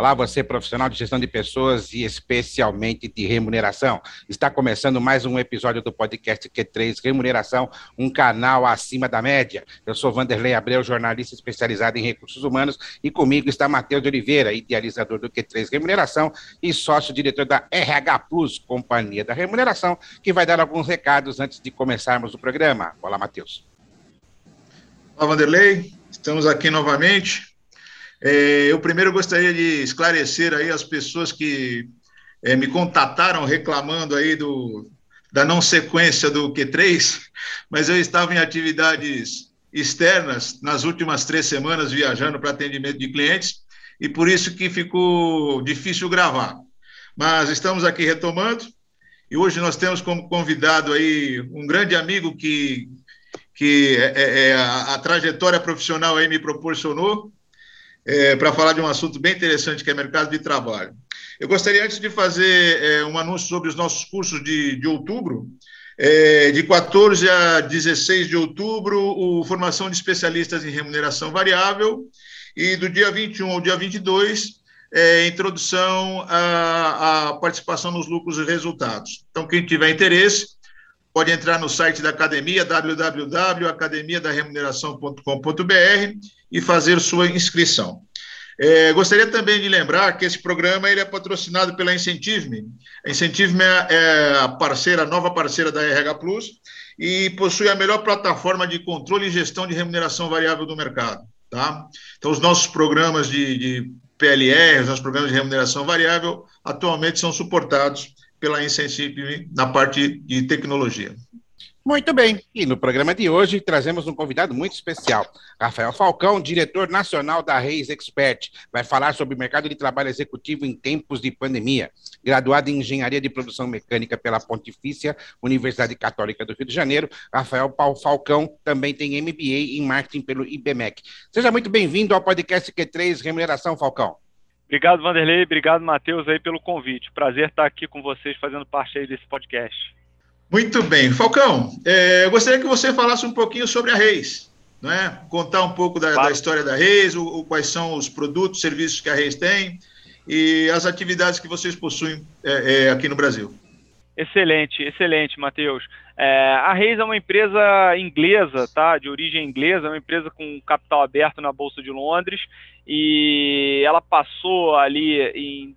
Olá, você profissional de gestão de pessoas e especialmente de remuneração. Está começando mais um episódio do podcast Q3 Remuneração, um canal acima da média. Eu sou Vanderlei Abreu, jornalista especializado em recursos humanos, e comigo está Matheus de Oliveira, idealizador do Q3 Remuneração e sócio-diretor da RH Plus, Companhia da Remuneração, que vai dar alguns recados antes de começarmos o programa. Olá, Matheus. Olá, Vanderlei. Estamos aqui novamente é, eu primeiro gostaria de esclarecer aí as pessoas que é, me contataram reclamando aí do, da não sequência do Q3, mas eu estava em atividades externas nas últimas três semanas viajando para atendimento de clientes e por isso que ficou difícil gravar. Mas estamos aqui retomando e hoje nós temos como convidado aí um grande amigo que, que é, é, é a, a trajetória profissional aí me proporcionou, é, para falar de um assunto bem interessante que é mercado de trabalho. Eu gostaria, antes de fazer é, um anúncio sobre os nossos cursos de, de outubro, é, de 14 a 16 de outubro, o Formação de Especialistas em Remuneração Variável, e do dia 21 ao dia 22, é, introdução à, participação nos lucros e resultados. Então, quem tiver interesse, pode entrar no site da academia, www.academiadaremuneração.com.br e fazer sua inscrição. É, gostaria também de lembrar que esse programa ele é patrocinado pela Incentive-me. A Incentive-me é, é a parceira, a nova parceira da RH Plus e possui a melhor plataforma de controle e gestão de remuneração variável do mercado. Tá? Então, os nossos programas de, de PLR, os nossos programas de remuneração variável, atualmente são suportados pela Incentive na parte de tecnologia. Muito bem, e no programa de hoje trazemos um convidado muito especial, Rafael Falcão, diretor nacional da Reis Expert. Vai falar sobre o mercado de trabalho executivo em tempos de pandemia. Graduado em Engenharia de Produção Mecânica pela Pontifícia Universidade Católica do Rio de Janeiro, Rafael Falcão também tem MBA em Marketing pelo IBMEC. Seja muito bem-vindo ao podcast Q3 Remuneração, Falcão. Obrigado, Vanderlei. Obrigado, Matheus, aí pelo convite. Prazer estar aqui com vocês fazendo parte aí desse podcast. Muito bem. Falcão, é, eu gostaria que você falasse um pouquinho sobre a Reis, né? contar um pouco da, claro. da história da Reis, o, o, quais são os produtos, serviços que a Reis tem e as atividades que vocês possuem é, é, aqui no Brasil. Excelente, excelente, Matheus. É, a Reis é uma empresa inglesa, tá? De origem inglesa, é uma empresa com capital aberto na Bolsa de Londres e ela passou ali em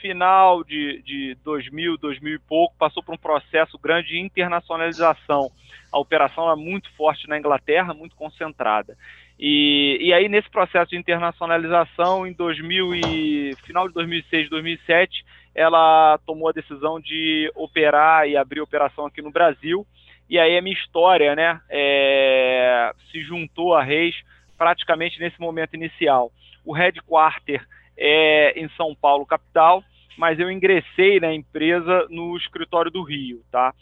final de, de 2000, 2000 e pouco, passou por um processo grande de internacionalização. A operação é muito forte na Inglaterra, muito concentrada. E, e aí, nesse processo de internacionalização, em 2000 e, final de 2006, 2007, ela tomou a decisão de operar e abrir operação aqui no Brasil. E aí a minha história, né, é, se juntou a Reis praticamente nesse momento inicial. O headquarter é, em São Paulo, capital, mas eu ingressei na empresa no escritório do Rio, tá?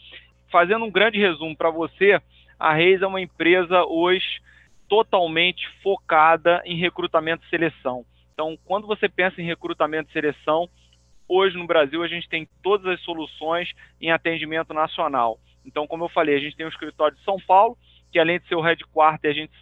Fazendo um grande resumo para você, a Reis é uma empresa hoje totalmente focada em recrutamento e seleção. Então, quando você pensa em recrutamento e seleção, hoje no Brasil a gente tem todas as soluções em atendimento nacional. Então, como eu falei, a gente tem o escritório de São Paulo, que além de ser o headquarter, a gente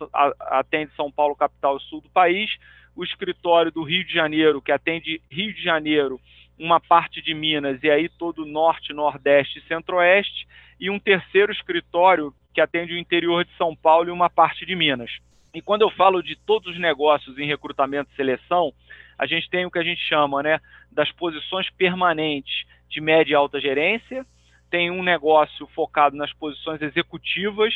atende São Paulo, capital e sul do país o escritório do Rio de Janeiro, que atende Rio de Janeiro, uma parte de Minas e aí todo o norte, nordeste e centro-oeste, e um terceiro escritório que atende o interior de São Paulo e uma parte de Minas. E quando eu falo de todos os negócios em recrutamento e seleção, a gente tem o que a gente chama né, das posições permanentes de média e alta gerência, tem um negócio focado nas posições executivas,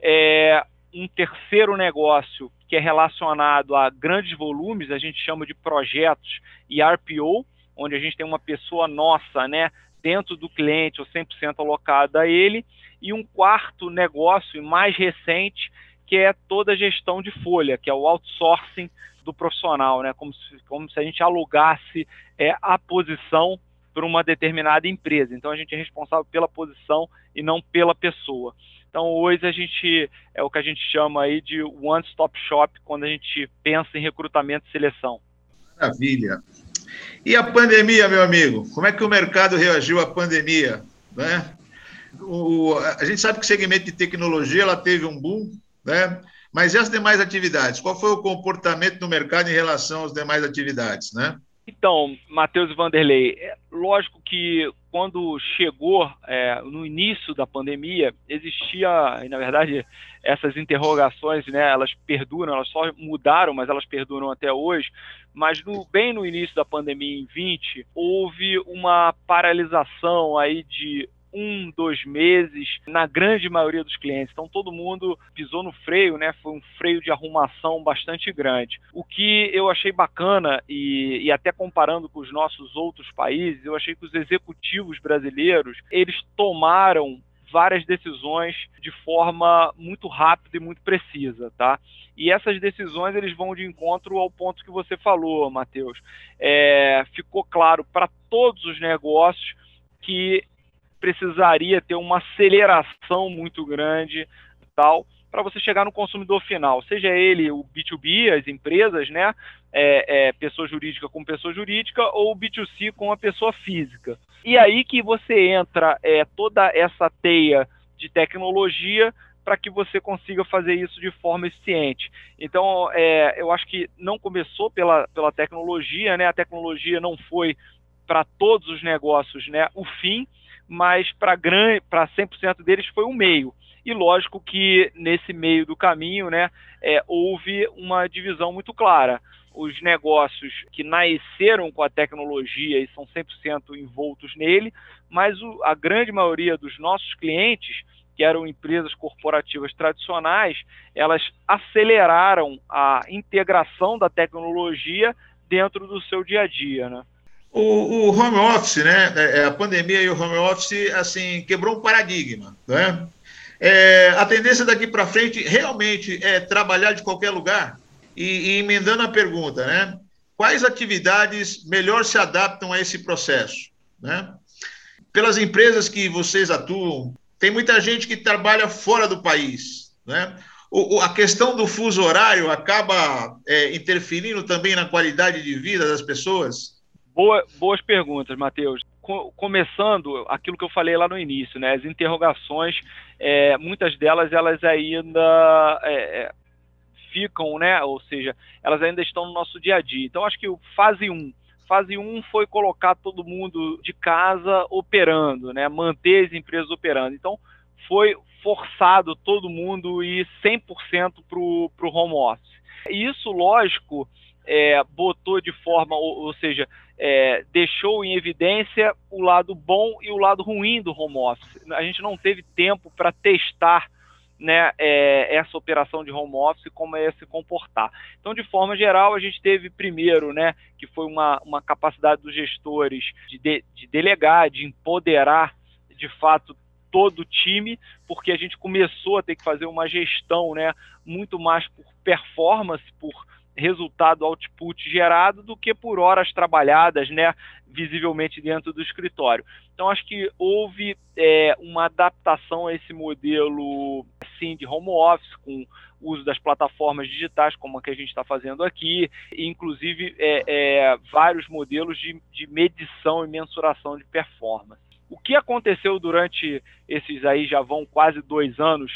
é, um terceiro negócio que é relacionado a grandes volumes, a gente chama de projetos e RPO, onde a gente tem uma pessoa nossa, né, dentro do cliente ou 100% alocada a ele, e um quarto negócio mais recente, que é toda a gestão de folha, que é o outsourcing do profissional, né, como se, como se a gente alugasse é, a posição para uma determinada empresa. Então a gente é responsável pela posição e não pela pessoa. Então hoje a gente é o que a gente chama aí de one stop shop quando a gente pensa em recrutamento e seleção. Maravilha. E a pandemia, meu amigo? Como é que o mercado reagiu à pandemia? Né? O, a gente sabe que o segmento de tecnologia ela teve um boom, né? mas e as demais atividades? Qual foi o comportamento do mercado em relação às demais atividades? Né? Então, Matheus Vanderlei, é lógico que quando chegou é, no início da pandemia, existia, e na verdade, essas interrogações, né, elas perduram, elas só mudaram, mas elas perduram até hoje. Mas no, bem no início da pandemia, em 20, houve uma paralisação aí de um, dois meses na grande maioria dos clientes. Então todo mundo pisou no freio, né? Foi um freio de arrumação bastante grande. O que eu achei bacana e, e até comparando com os nossos outros países, eu achei que os executivos brasileiros eles tomaram várias decisões de forma muito rápida e muito precisa, tá? E essas decisões eles vão de encontro ao ponto que você falou, Matheus. É, ficou claro para todos os negócios que precisaria ter uma aceleração muito grande tal para você chegar no consumidor final, seja ele o B2B, as empresas, né, é, é, pessoa jurídica com pessoa jurídica, ou o B2C com a pessoa física. E aí que você entra é, toda essa teia de tecnologia para que você consiga fazer isso de forma eficiente. Então, é, eu acho que não começou pela, pela tecnologia, né? A tecnologia não foi para todos os negócios, né? O fim, mas para 100% deles foi um meio. E lógico que nesse meio do caminho né, é, houve uma divisão muito clara. Os negócios que nasceram com a tecnologia e são 100% envoltos nele, mas o, a grande maioria dos nossos clientes, que eram empresas corporativas tradicionais, elas aceleraram a integração da tecnologia dentro do seu dia a dia. Né? O, o, home office, né? É, é, a pandemia e o home office, assim, quebrou um paradigma, né? É, a tendência daqui para frente realmente é trabalhar de qualquer lugar e, e, emendando a pergunta, né? Quais atividades melhor se adaptam a esse processo, né? Pelas empresas que vocês atuam, tem muita gente que trabalha fora do país, né? O, a questão do fuso horário acaba é, interferindo também na qualidade de vida das pessoas? Boa, boas perguntas, Matheus. começando aquilo que eu falei lá no início, né? As interrogações, é, muitas delas elas ainda é, é ficam, né? Ou seja, elas ainda estão no nosso dia a dia. Então, acho que fase 1, fase 1 foi colocar todo mundo de casa operando, né? Manter as empresas operando. Então, foi forçado todo mundo ir 100% para o home office. Isso, lógico, é, botou de forma, ou, ou seja, é, deixou em evidência o lado bom e o lado ruim do home office. A gente não teve tempo para testar né, é, essa operação de home office como é se comportar. Então, de forma geral, a gente teve primeiro, né, que foi uma, uma capacidade dos gestores de, de, de delegar, de empoderar, de fato, todo o time, porque a gente começou a ter que fazer uma gestão, né, muito mais por performance, por resultado output gerado do que por horas trabalhadas, né, visivelmente dentro do escritório. Então acho que houve é, uma adaptação a esse modelo sim de home office com uso das plataformas digitais como a que a gente está fazendo aqui, inclusive é, é, vários modelos de, de medição e mensuração de performance. O que aconteceu durante esses aí já vão quase dois anos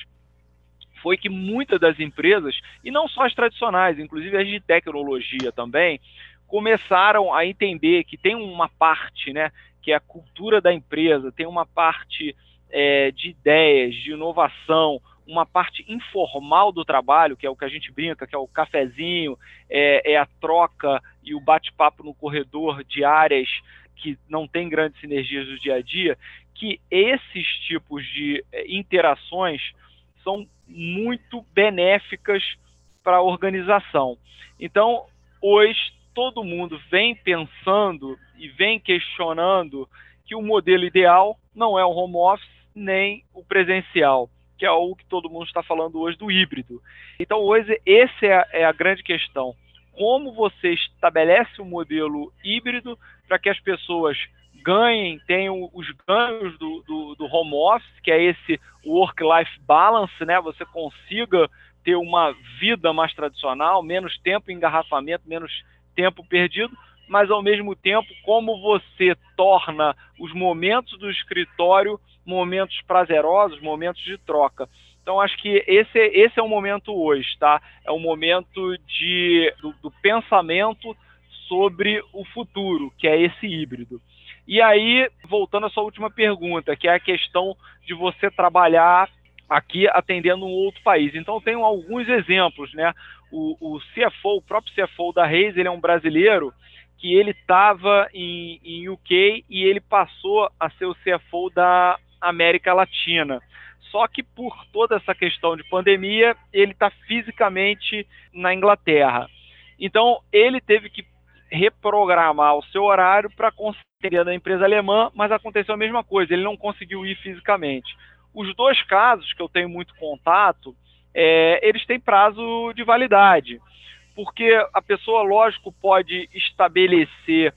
foi que muitas das empresas, e não só as tradicionais, inclusive as de tecnologia também, começaram a entender que tem uma parte, né, que é a cultura da empresa, tem uma parte é, de ideias, de inovação, uma parte informal do trabalho, que é o que a gente brinca, que é o cafezinho, é, é a troca e o bate-papo no corredor de áreas que não tem grandes sinergias do dia a dia, que esses tipos de é, interações são muito benéficas para a organização. Então, hoje, todo mundo vem pensando e vem questionando que o modelo ideal não é o home office nem o presencial, que é o que todo mundo está falando hoje do híbrido. Então, hoje, essa é a, é a grande questão. Como você estabelece um modelo híbrido para que as pessoas ganhem, tenham os ganhos do, do, do home office, que é esse work-life balance, né? Você consiga ter uma vida mais tradicional, menos tempo em engarrafamento, menos tempo perdido, mas ao mesmo tempo como você torna os momentos do escritório momentos prazerosos, momentos de troca. Então, acho que esse, esse é o momento hoje, tá? É o momento de, do, do pensamento sobre o futuro, que é esse híbrido. E aí, voltando à sua última pergunta, que é a questão de você trabalhar aqui atendendo um outro país. Então, tenho alguns exemplos, né? O, o CFO, o próprio CFO da Reis, ele é um brasileiro que ele estava em, em UK e ele passou a ser o CFO da América Latina. Só que por toda essa questão de pandemia, ele está fisicamente na Inglaterra. Então, ele teve que reprogramar o seu horário para conseguir da empresa alemã, mas aconteceu a mesma coisa, ele não conseguiu ir fisicamente. Os dois casos que eu tenho muito contato, é, eles têm prazo de validade, porque a pessoa, lógico, pode estabelecer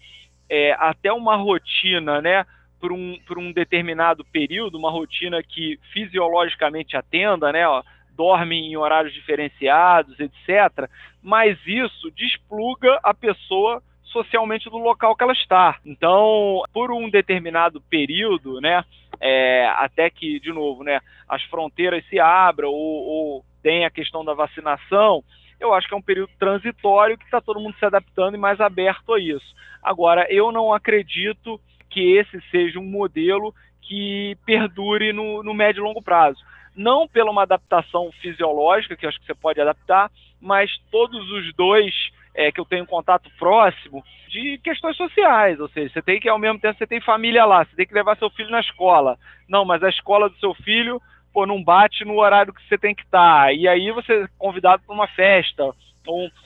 é, até uma rotina, né, por um, por um determinado período, uma rotina que fisiologicamente atenda, né, ó, dorme em horários diferenciados, etc. Mas isso despluga a pessoa socialmente do local que ela está. Então, por um determinado período, né, é, até que, de novo, né, as fronteiras se abram ou, ou tem a questão da vacinação, eu acho que é um período transitório que está todo mundo se adaptando e mais aberto a isso. Agora, eu não acredito que esse seja um modelo que perdure no, no médio e longo prazo não pela uma adaptação fisiológica, que eu acho que você pode adaptar, mas todos os dois é, que eu tenho contato próximo de questões sociais, ou seja, você tem que ao mesmo tempo você tem família lá, você tem que levar seu filho na escola. Não, mas a escola do seu filho, pô, não bate no horário que você tem que estar. E aí você é convidado para uma festa.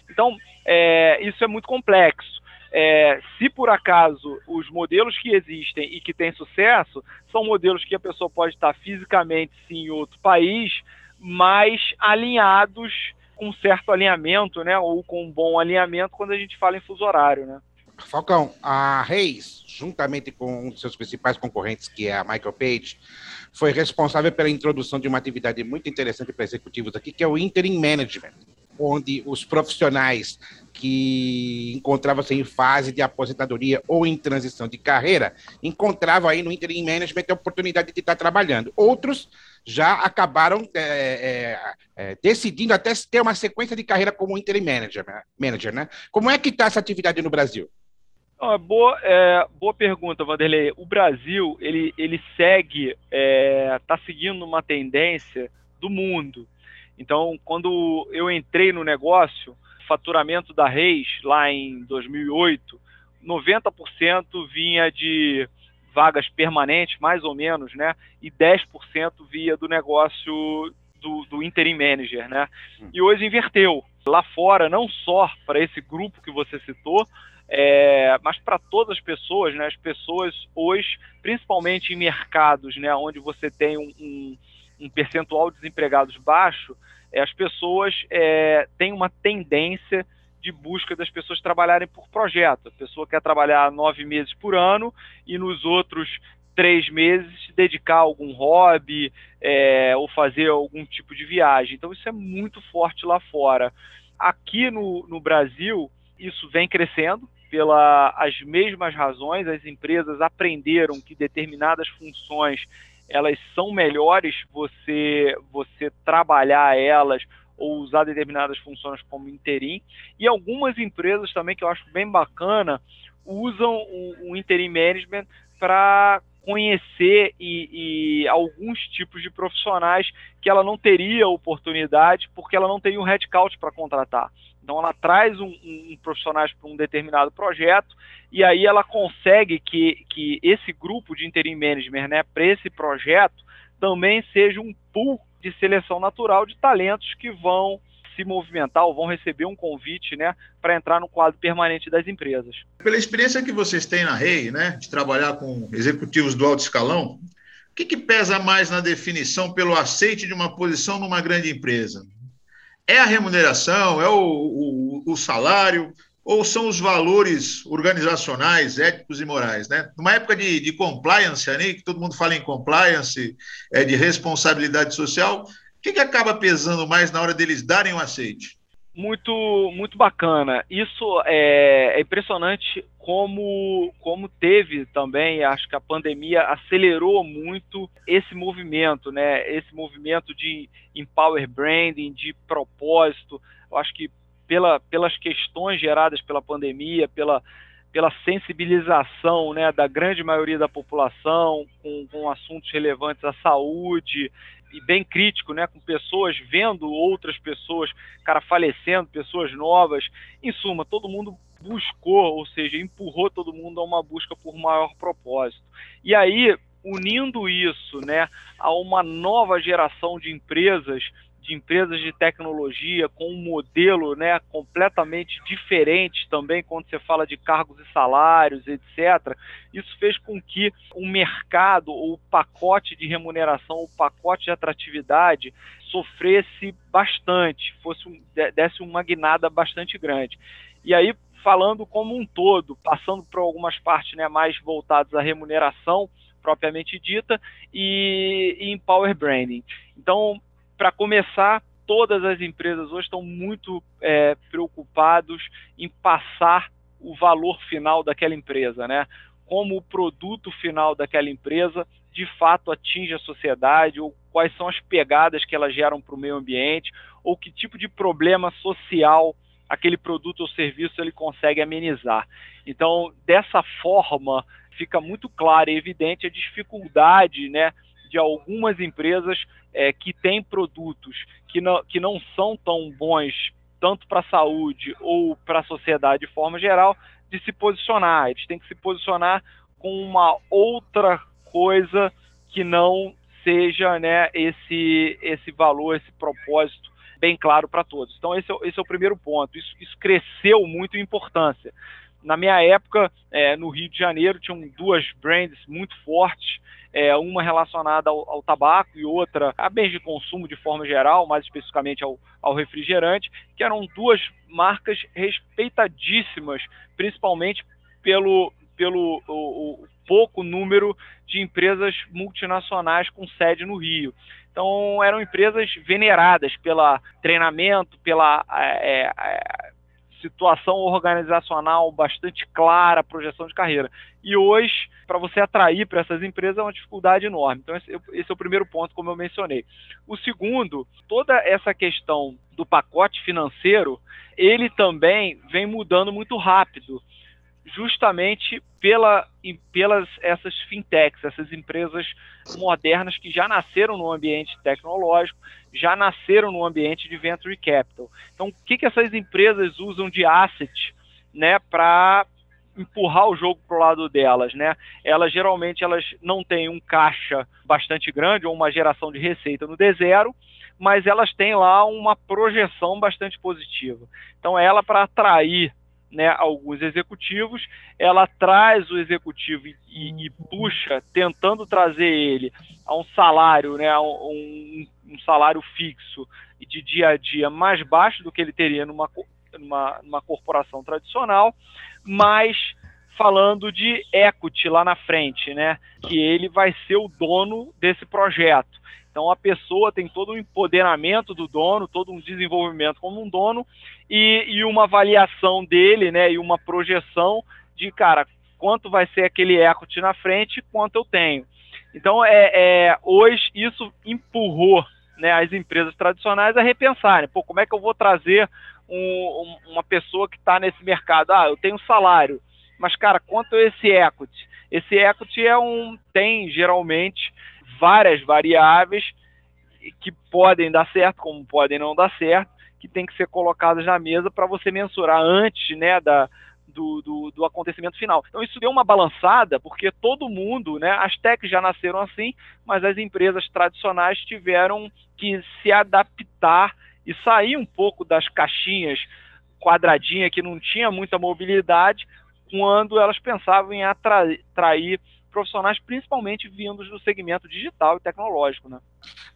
Então, é, isso é muito complexo. É, se por acaso os modelos que existem e que têm sucesso são modelos que a pessoa pode estar fisicamente sim em outro país, mas alinhados com certo alinhamento, né, ou com um bom alinhamento quando a gente fala em fuso horário, né? Falcão, a Reis, juntamente com um dos seus principais concorrentes, que é a Michael Page, foi responsável pela introdução de uma atividade muito interessante para executivos aqui, que é o Interim Management onde os profissionais que encontravam-se em fase de aposentadoria ou em transição de carreira encontravam aí no interim management a oportunidade de estar trabalhando. Outros já acabaram é, é, é, decidindo até ter uma sequência de carreira como interim manager, né? manager né? Como é que está essa atividade no Brasil? Oh, boa, é, boa pergunta, Vanderlei. O Brasil ele, ele segue, está é, seguindo uma tendência do mundo. Então, quando eu entrei no negócio, faturamento da Reis, lá em 2008, 90% vinha de vagas permanentes, mais ou menos, né? E 10% via do negócio do, do interim manager, né? Hum. E hoje inverteu. Lá fora, não só para esse grupo que você citou, é, mas para todas as pessoas, né? As pessoas hoje, principalmente em mercados, né? Onde você tem um, um um percentual de desempregados baixo, é, as pessoas é, têm uma tendência de busca das pessoas trabalharem por projeto. A pessoa quer trabalhar nove meses por ano e nos outros três meses se dedicar a algum hobby é, ou fazer algum tipo de viagem. Então isso é muito forte lá fora. Aqui no, no Brasil, isso vem crescendo pelas mesmas razões. As empresas aprenderam que determinadas funções elas são melhores você você trabalhar elas ou usar determinadas funções como interim. E algumas empresas também que eu acho bem bacana usam o, o interim management para conhecer e, e, alguns tipos de profissionais que ela não teria oportunidade porque ela não tem um headcount para contratar. Então ela traz um, um, um para um determinado projeto e aí ela consegue que, que esse grupo de interim management, né, para esse projeto, também seja um pool de seleção natural de talentos que vão se movimentar ou vão receber um convite né, para entrar no quadro permanente das empresas. Pela experiência que vocês têm na REI, né, de trabalhar com executivos do alto escalão, o que, que pesa mais na definição pelo aceite de uma posição numa grande empresa? É a remuneração? É o, o, o salário? Ou são os valores organizacionais, éticos e morais? Né? Numa época de, de compliance, né, que todo mundo fala em compliance, é, de responsabilidade social, o que, que acaba pesando mais na hora deles darem o um aceite? Muito muito bacana. Isso é, é, impressionante como como teve também, acho que a pandemia acelerou muito esse movimento, né? Esse movimento de empower branding, de propósito. Eu acho que pela, pelas questões geradas pela pandemia, pela pela sensibilização né, da grande maioria da população com, com assuntos relevantes à saúde, e bem crítico, né, com pessoas vendo outras pessoas, cara, falecendo, pessoas novas. Em suma, todo mundo buscou, ou seja, empurrou todo mundo a uma busca por maior propósito. E aí, unindo isso, né, a uma nova geração de empresas de empresas de tecnologia com um modelo né, completamente diferente também quando você fala de cargos e salários, etc. Isso fez com que o mercado, o pacote de remuneração, o pacote de atratividade sofresse bastante, fosse um, desse uma guinada bastante grande. E aí, falando como um todo, passando por algumas partes né, mais voltadas à remuneração propriamente dita e, e em power branding. Então, para começar, todas as empresas hoje estão muito é, preocupados em passar o valor final daquela empresa, né? Como o produto final daquela empresa de fato atinge a sociedade, ou quais são as pegadas que elas geram para o meio ambiente, ou que tipo de problema social aquele produto ou serviço ele consegue amenizar. Então, dessa forma, fica muito clara e evidente a dificuldade, né, de algumas empresas é, que têm produtos que não, que não são tão bons tanto para a saúde ou para a sociedade de forma geral, de se posicionar. Eles têm que se posicionar com uma outra coisa que não seja né, esse, esse valor, esse propósito bem claro para todos. Então, esse é, esse é, o primeiro ponto. Isso, isso cresceu muito em importância. Na minha época, é, no Rio de Janeiro, tinham duas brands muito fortes é, uma relacionada ao, ao, tabaco e outra a bens de consumo de forma geral, mais especificamente ao, ao refrigerante, que eram duas marcas respeitadíssimas, principalmente pelo, pelo o, o pouco número de empresas multinacionais com sede no Rio. Então, eram empresas veneradas pelo treinamento, pela é, é, situação organizacional bastante clara, projeção de carreira. E hoje, para você atrair para essas empresas é uma dificuldade enorme. Então, esse, esse, é o primeiro ponto, como eu mencionei. O segundo, toda essa questão do pacote financeiro, ele também vem mudando muito rápido justamente pela, pelas essas fintechs, essas empresas modernas que já nasceram no ambiente tecnológico, já nasceram no ambiente de venture capital. Então, o que, que essas empresas usam de asset né, para empurrar o jogo para o lado delas, né? Elas geralmente elas não têm um caixa bastante grande ou uma geração de receita no D0, mas elas têm lá uma projeção bastante positiva. Então, ela para atrair né, alguns executivos, ela traz o executivo e, e, puxa, tentando trazer ele a um salário, né, um, um, salário fixo e de dia a dia mais baixo do que ele teria numa, numa, numa corporação tradicional, mas falando de equity lá na frente, né, que ele vai ser o dono desse projeto. Então a pessoa tem todo um empoderamento do dono, todo um desenvolvimento como um dono e, e uma avaliação dele, né, e uma projeção de, cara, quanto vai ser aquele equity na frente, quanto eu tenho. Então, é, é hoje isso empurrou né, as empresas tradicionais a repensarem, pô, como é que eu vou trazer um, um, uma pessoa que está nesse mercado? Ah, eu tenho um salário, mas, cara, quanto é esse equity? Esse equity é um, tem geralmente várias variáveis que podem dar certo, como podem não dar certo, que tem que ser colocadas na mesa para você mensurar antes né, da, do, do, do, acontecimento final. Então isso deu uma balançada, porque todo mundo, né, as techs já nasceram assim, mas as empresas tradicionais tiveram que se adaptar e sair um pouco das caixinhas quadradinha que não tinha muita mobilidade quando elas pensavam em atrair profissionais, principalmente vindos do segmento digital e tecnológico, né?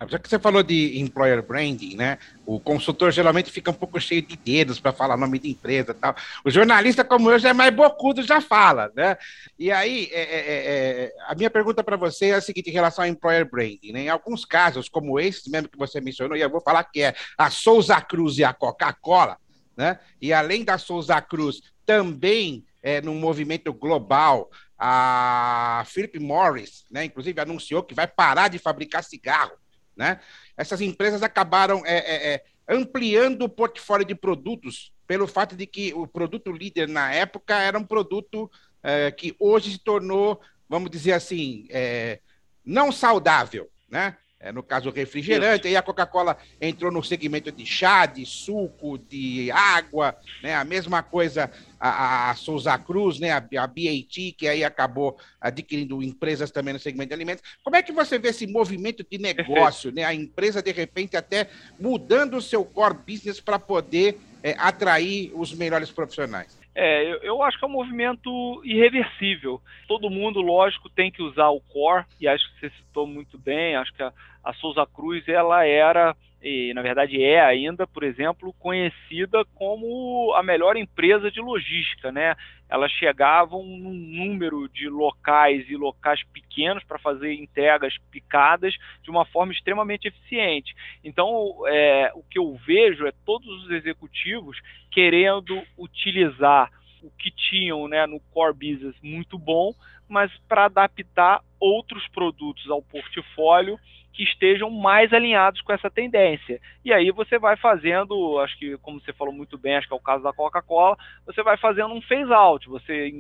Já que você falou de employer branding, né? O consultor geralmente fica um pouco cheio de dedos para falar o nome de empresa e tal. O jornalista, como eu, já é mais bocudo, já fala, né? E aí, é, é, é, é a minha pergunta para você é a seguinte, em relação ao employer branding, né? Em alguns casos, como esse mesmo que você mencionou, e eu vou falar que é a Souza Cruz e a Coca-Cola, né? E além da Souza Cruz, também é, no movimento global, a Philip Morris, né, inclusive anunciou que vai parar de fabricar cigarro, né? Essas empresas acabaram é, é, é ampliando o portfólio de produtos pelo fato de que o produto líder na época era um produto é, que hoje se tornou, vamos dizer assim, é, não saudável, né? É, no caso, refrigerante, aí a Coca-Cola entrou no segmento de chá, de suco, de água, né? A mesma coisa a, a Souza Cruz, né? A, a BAT, que aí acabou adquirindo empresas também no segmento de alimentos. Como é que você vê esse movimento de negócio, né? A empresa, de repente, até mudando o seu core business para poder é, atrair os melhores profissionais? É, eu, eu, acho que é um movimento irreversível. Todo mundo, lógico, tem que usar o core, e acho que você citou muito bem, acho que a, a Souza Cruz, ela era, e na verdade é ainda, por exemplo, conhecida como a melhor empresa de logística, né? Elas chegavam num número de locais e locais pequenos para fazer entregas picadas de uma forma extremamente eficiente. Então, é, o que eu vejo é todos os executivos querendo utilizar o que tinham né, no core business muito bom, mas para adaptar outros produtos ao portfólio que estejam mais alinhados com essa tendência. E aí você vai fazendo, acho que como você falou muito bem, acho que é o caso da Coca-Cola, você vai fazendo um phase out, você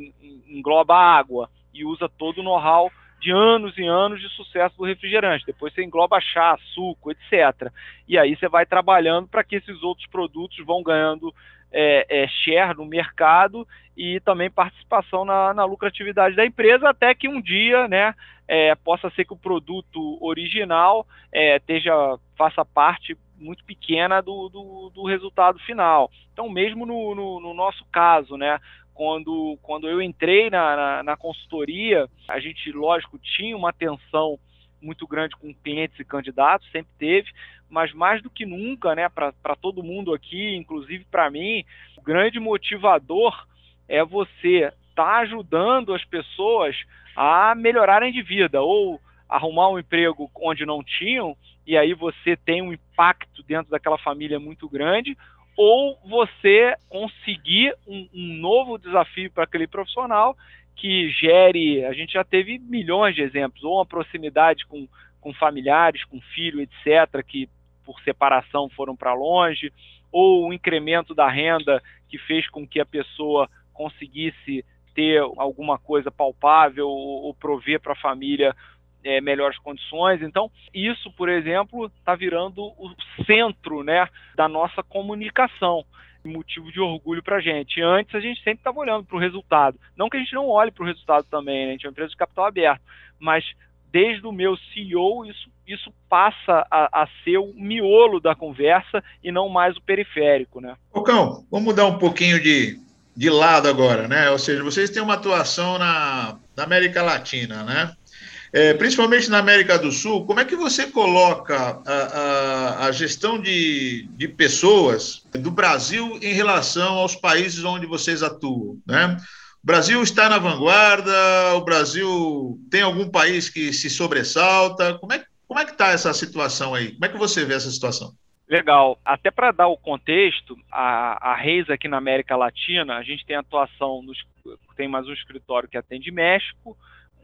engloba água e usa todo o know-how de anos e anos de sucesso do refrigerante. Depois você engloba chá, suco, etc. E aí você vai trabalhando para que esses outros produtos vão ganhando é, é, share no mercado e também participação na, na, lucratividade da empresa, até que um dia né, é, possa ser que o produto original é, esteja, faça parte muito pequena do, do, do resultado final. Então, mesmo no, no, no, nosso caso, né, quando, quando eu entrei na, na, na consultoria, a gente, lógico, tinha uma atenção muito grande com clientes e candidatos, sempre teve, mas mais do que nunca, né, para todo mundo aqui, inclusive para mim, o grande motivador é você estar tá ajudando as pessoas a melhorarem de vida ou arrumar um emprego onde não tinham e aí você tem um impacto dentro daquela família muito grande ou você conseguir um, um novo desafio para aquele profissional que gere, a gente já teve milhões de exemplos, ou uma proximidade com, com familiares, com filho, etc., que por separação foram para longe, ou o incremento da renda que fez com que a pessoa conseguisse ter alguma coisa palpável ou, ou prover para a família é, melhores condições. Então, isso, por exemplo, está virando o centro né, da nossa comunicação motivo de orgulho para a gente. Antes a gente sempre estava olhando para o resultado. Não que a gente não olhe para o resultado também, né? a gente é uma empresa de capital aberto, mas desde o meu CEO isso, isso passa a, a, ser o miolo da conversa e não mais o periférico. Né? Ocão, vamos mudar um pouquinho de, de lado agora, né? Ou seja, vocês têm uma atuação na, na América Latina, né? É, principalmente na América do Sul, como é que você coloca a, a, a, gestão de, de pessoas do Brasil em relação aos países onde vocês atuam? Né? O Brasil está na vanguarda, o Brasil tem algum país que se sobressalta? Como é, como é que está essa situação aí? Como é que você vê essa situação? Legal. Até para dar o contexto, a, a Reis aqui na América Latina, a gente tem atuação, nos, tem mais um escritório que atende México,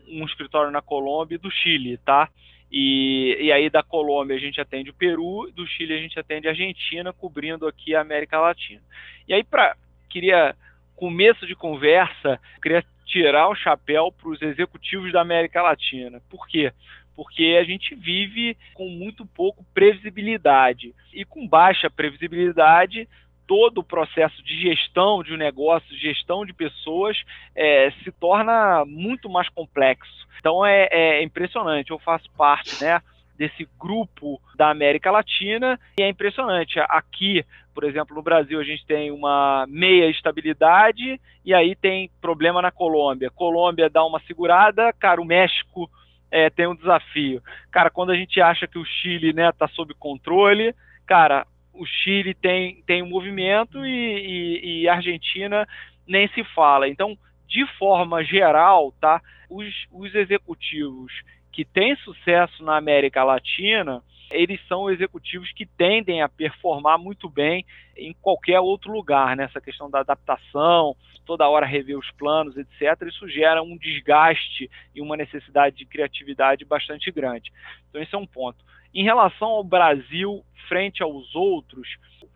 um escritório na Colômbia e do Chile, tá? E, e aí da Colômbia a gente atende o Peru, do Chile a gente atende a Argentina, cobrindo aqui a América Latina. E aí para queria começo de conversa, queria tirar o chapéu para os executivos da América Latina. Por quê? Porque a gente vive com muito pouco previsibilidade. E com baixa previsibilidade, todo o processo de gestão de um negócio, gestão de pessoas, é, se torna muito mais complexo. Então é, é, impressionante. Eu faço parte, né? desse grupo da América Latina e é impressionante. Aqui, por exemplo, no Brasil a gente tem uma meia estabilidade e aí tem problema na Colômbia. Colômbia dá uma segurada, cara, o México é, tem um desafio. Cara, quando a gente acha que o Chile está né, tá sob controle, cara, o Chile tem, tem um movimento e, e, e a Argentina nem se fala. Então, de forma geral, tá, os, os executivos que têm sucesso na América Latina, eles são executivos que tendem a performar muito bem em qualquer outro lugar, nessa né? questão da adaptação, toda hora rever os planos, etc. Isso gera um desgaste e uma necessidade de criatividade bastante grande. Então, esse é um ponto. Em relação ao Brasil frente aos outros,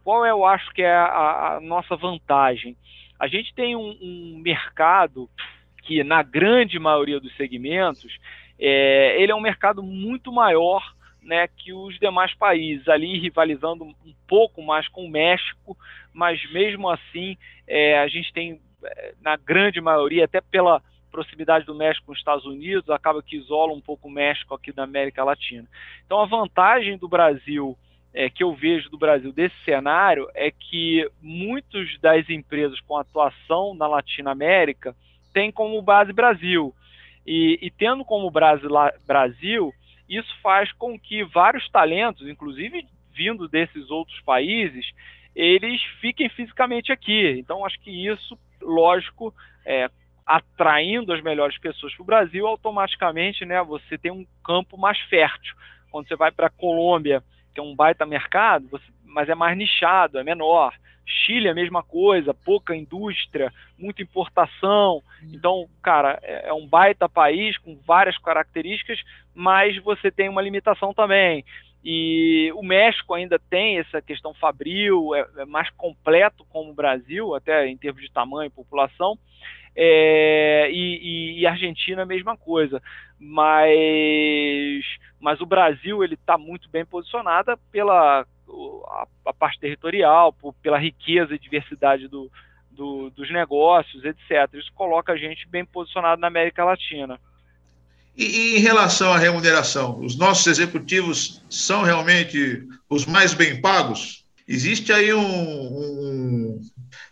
qual eu acho que é a, a nossa vantagem? A gente tem um, um, mercado que, na grande maioria dos segmentos, é, ele é um mercado muito maior né, que os demais países, ali rivalizando um pouco mais com o México, mas mesmo assim é, a gente tem, é, na grande maioria, até pela proximidade do México com os Estados Unidos, acaba que isola um pouco o México aqui da América Latina. Então a vantagem do Brasil é, que eu vejo do Brasil desse cenário é que muitas das empresas com atuação na Latinoamérica têm como base Brasil. E, e tendo como base Brasil, isso faz com que vários talentos, inclusive vindo desses outros países, eles fiquem fisicamente aqui. Então, acho que isso, lógico, é, atraindo as melhores pessoas para o Brasil, automaticamente né, você tem um campo mais fértil. Quando você vai para a Colômbia que é um baita mercado, você, mas é mais nichado, é menor. Chile é a mesma coisa, pouca indústria, muita importação. Então, cara, é, é um baita país com várias características, mas você tem uma limitação também. E o México ainda tem essa questão fabril, é, é mais completo como o Brasil, até em termos de tamanho e população. É, e, e, Argentina a mesma coisa. Mas, mas o Brasil ele está muito bem posicionado pela a, a parte territorial, por, pela riqueza e diversidade do, do, dos negócios, etc. Isso coloca a gente bem posicionado na América Latina. E, e, em relação à remuneração, os nossos executivos são realmente os mais bem pagos? Existe aí um, um,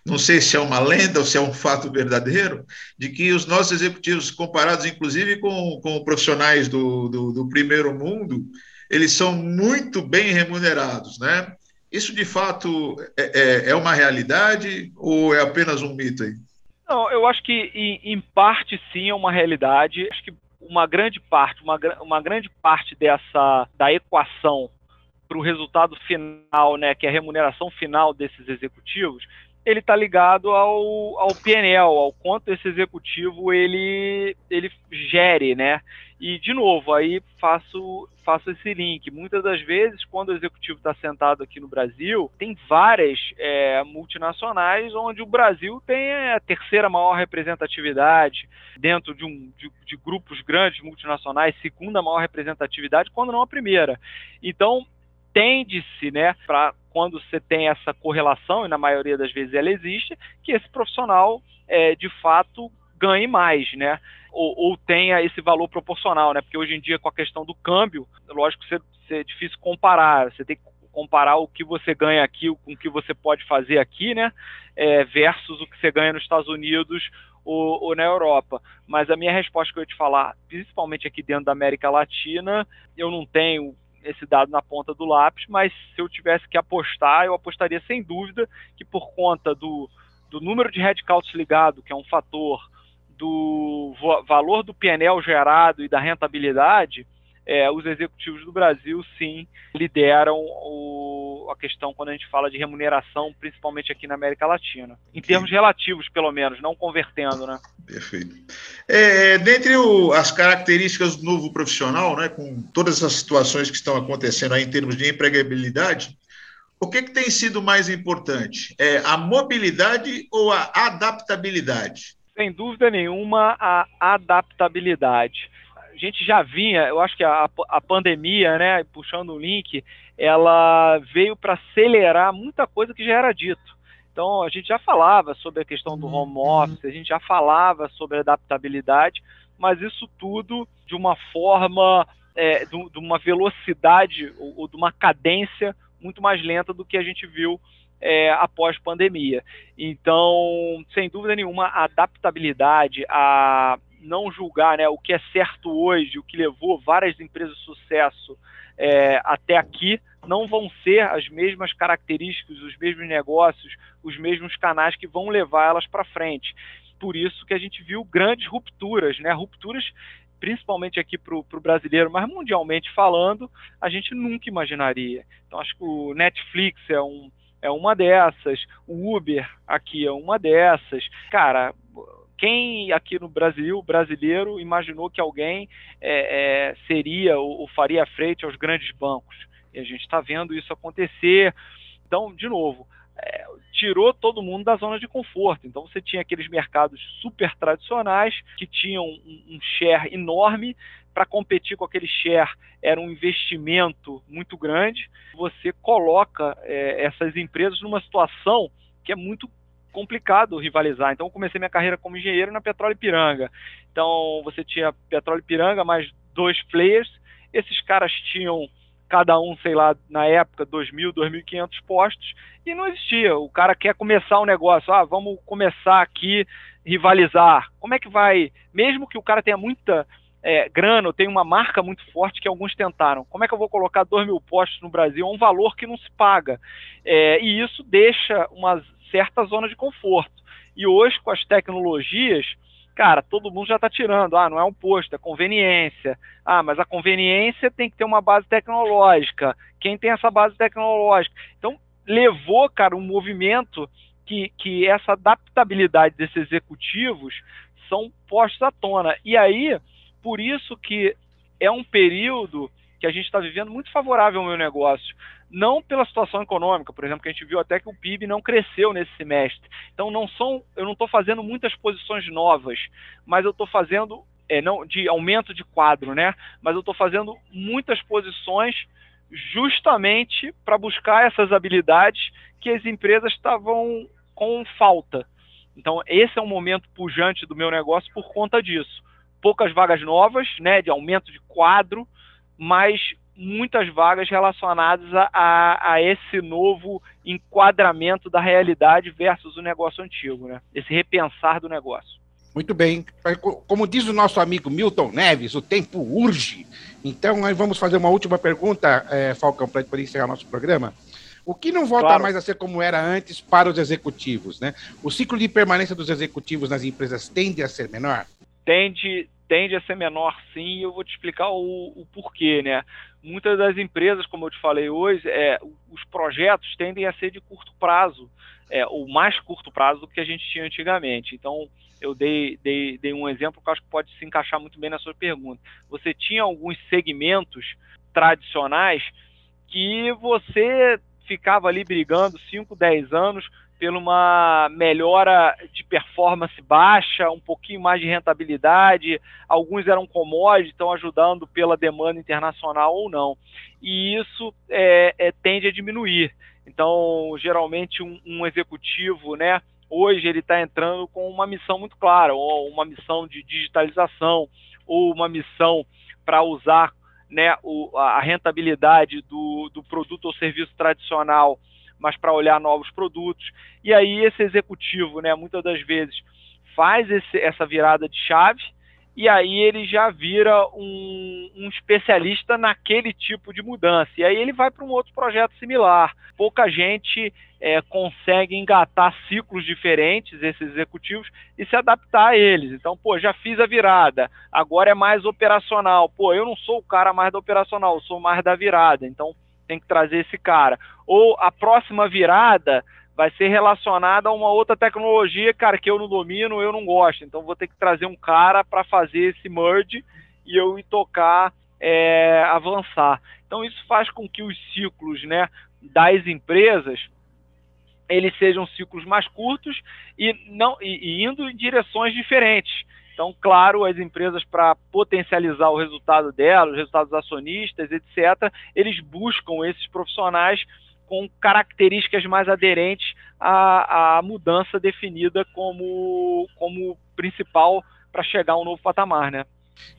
não sei se é uma lenda ou se é um fato verdadeiro, de que os nossos executivos, comparados inclusive com, com profissionais do, do, do primeiro mundo, eles são muito bem remunerados, né? Isso de fato é, é, é uma realidade ou é apenas um mito aí? Não, eu acho que em, em parte sim é uma realidade. Acho que uma grande parte, uma, uma grande parte dessa da equação para o resultado final, né, que é a remuneração final desses executivos, ele está ligado ao, ao PNL, ao quanto esse executivo ele, ele gere, né? E, de novo, aí faço, faço esse link. Muitas das vezes, quando o executivo está sentado aqui no Brasil, tem várias é, multinacionais onde o Brasil tem a terceira maior representatividade dentro de, um, de, de grupos grandes multinacionais, segunda maior representatividade, quando não a primeira. Então, tende-se, né, para quando você tem essa correlação, e na maioria das vezes ela existe, que esse profissional, é, de fato, ganhe mais, né? Ou, ou, tenha esse valor proporcional, né? Porque hoje em dia, com a questão do câmbio, lógico que é difícil comparar, você tem que comparar o que você ganha aqui com o que você pode fazer aqui, né? É, versus o que você ganha nos Estados Unidos ou, ou, na Europa. Mas a minha resposta que eu ia te falar, principalmente aqui dentro da América Latina, eu não tenho esse dado na ponta do lápis, mas se eu tivesse que apostar, eu apostaria sem dúvida que por conta do, do número de headcounts ligado, que é um fator, do valor do PNL gerado e da rentabilidade, é, os executivos do Brasil sim lideram o, a questão quando a gente fala de remuneração, principalmente aqui na América Latina. Em termos relativos, pelo menos, não convertendo, né? Perfeito. É, dentre o, as características do novo profissional, né, com todas essas situações que estão acontecendo aí em termos de empregabilidade, o que, que tem sido mais importante? É a mobilidade ou a adaptabilidade? Sem dúvida nenhuma, a adaptabilidade gente já vinha, eu acho que a, a pandemia, né, puxando o link, ela veio para acelerar muita coisa que já era dito. Então, a gente já falava sobre a questão do home uhum. office, a gente já falava sobre adaptabilidade, mas isso tudo de uma forma, é, de, de, uma velocidade ou, ou, de uma cadência muito mais lenta do que a gente viu é, após pandemia. Então, sem dúvida nenhuma, a adaptabilidade, a, não julgar né, o que é certo hoje, o que levou várias empresas de sucesso é, até aqui, não vão ser as mesmas características, os mesmos negócios, os mesmos canais que vão levar elas para frente. Por isso que a gente viu grandes rupturas, né? Rupturas principalmente aqui para o brasileiro, mas mundialmente falando, a gente nunca imaginaria. Então, acho que o Netflix é, um, é uma dessas, o Uber aqui é uma dessas. Cara, quem aqui no Brasil, brasileiro, imaginou que alguém é, é, seria ou, faria frente aos grandes bancos? E a gente está vendo isso acontecer. Então, de novo, é, tirou todo mundo da zona de conforto. Então você tinha aqueles mercados super tradicionais que tinham um, um share enorme. Para competir com aquele share era um investimento muito grande. Você coloca é, essas empresas numa situação que é muito complicado rivalizar. Então eu comecei minha carreira como engenheiro na Petróleo Piranga. Então você tinha Petróleo Piranga mais dois players. Esses caras tinham cada um, sei lá, na época, 2.000, 2.500 postos, e não existia. O cara quer começar um negócio, ah, vamos começar aqui, rivalizar. Como é que vai, mesmo que o cara tenha muita é, grana, ou tenha uma marca muito forte que alguns tentaram, como é que eu vou colocar 2 mil postos no Brasil? É um valor que não se paga. É, e isso deixa uma certa zona de conforto. E hoje, com as tecnologias, cara, todo mundo já está tirando. Ah, não é um posto, é conveniência. Ah, mas a conveniência tem que ter uma base tecnológica. Quem tem essa base tecnológica? Então, levou, cara, um movimento que, que essa adaptabilidade desses executivos são postos à tona. E aí, por isso que é um período que a gente está vivendo muito favorável ao meu negócio não pela situação econômica, por exemplo, que a gente viu até que o PIB não cresceu nesse semestre. Então não são, eu não estou fazendo muitas posições novas, mas eu estou fazendo é, não de aumento de quadro, né? Mas eu estou fazendo muitas posições justamente para buscar essas habilidades que as empresas estavam com falta. Então esse é um momento pujante do meu negócio por conta disso. Poucas vagas novas, né? De aumento de quadro, mas muitas vagas relacionadas a, a, esse novo enquadramento da realidade versus o negócio antigo, né? Esse repensar do negócio. Muito bem. Como diz o nosso amigo Milton Neves, o tempo urge. Então, nós vamos fazer uma última pergunta, é, Falcão, para encerrar nosso programa. O que não volta claro. mais a ser como era antes para os executivos, né? O ciclo de permanência dos executivos nas empresas tende a ser menor? Tende, tende a ser menor sim, e eu vou te explicar o, o porquê, né? Muitas das empresas, como eu te falei hoje, é, os projetos tendem a ser de curto prazo, é, ou mais curto prazo do que a gente tinha antigamente. Então, eu dei, dei, dei um exemplo que eu acho que pode se encaixar muito bem na sua pergunta. Você tinha alguns segmentos tradicionais que você ficava ali brigando 5, 10 anos pela uma melhora de performance baixa, um pouquinho mais de rentabilidade. Alguns eram commodities, estão ajudando pela demanda internacional ou não. E isso é, é, tende a diminuir. Então, geralmente, um, um executivo, né, hoje ele está entrando com uma missão muito clara, ou uma missão de digitalização, ou uma missão para usar né, o, a rentabilidade do, do produto ou serviço tradicional mas para olhar novos produtos. E aí esse executivo, né, muitas das vezes faz esse, essa virada de chave e aí ele já vira um, um, especialista naquele tipo de mudança. E aí ele vai para um outro projeto similar. Pouca gente é, consegue engatar ciclos diferentes, esses executivos, e se adaptar a eles. Então, pô, já fiz a virada, agora é mais operacional. Pô, eu não sou o cara mais da operacional, eu sou mais da virada. Então, tem que trazer esse cara. Ou a próxima virada vai ser relacionada a uma outra tecnologia, cara, que eu não domino, eu não gosto. Então vou ter que trazer um cara para fazer esse merge e eu ir tocar, é, avançar. Então isso faz com que os ciclos, né, das empresas eles sejam ciclos mais curtos e não e, e indo em direções diferentes. Então, claro, as empresas, para potencializar o resultado delas, os resultados acionistas, etc., eles buscam esses profissionais com características mais aderentes à, à mudança definida como, como principal para chegar a um novo patamar, né?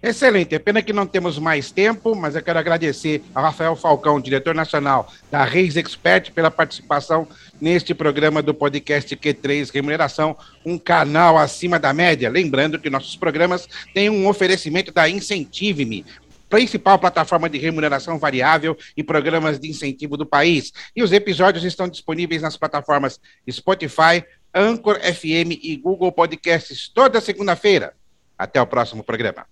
Excelente. É pena que não temos mais tempo, mas eu quero agradecer ao Rafael Falcão, diretor nacional da Reis Expert, pela participação neste programa do podcast Q3 Remuneração, um canal acima da média. Lembrando que nossos programas têm um oferecimento da Incentive-me, principal plataforma de remuneração variável e programas de incentivo do país. E os episódios estão disponíveis nas plataformas Spotify, Anchor FM e Google Podcasts toda segunda-feira. Até o próximo programa.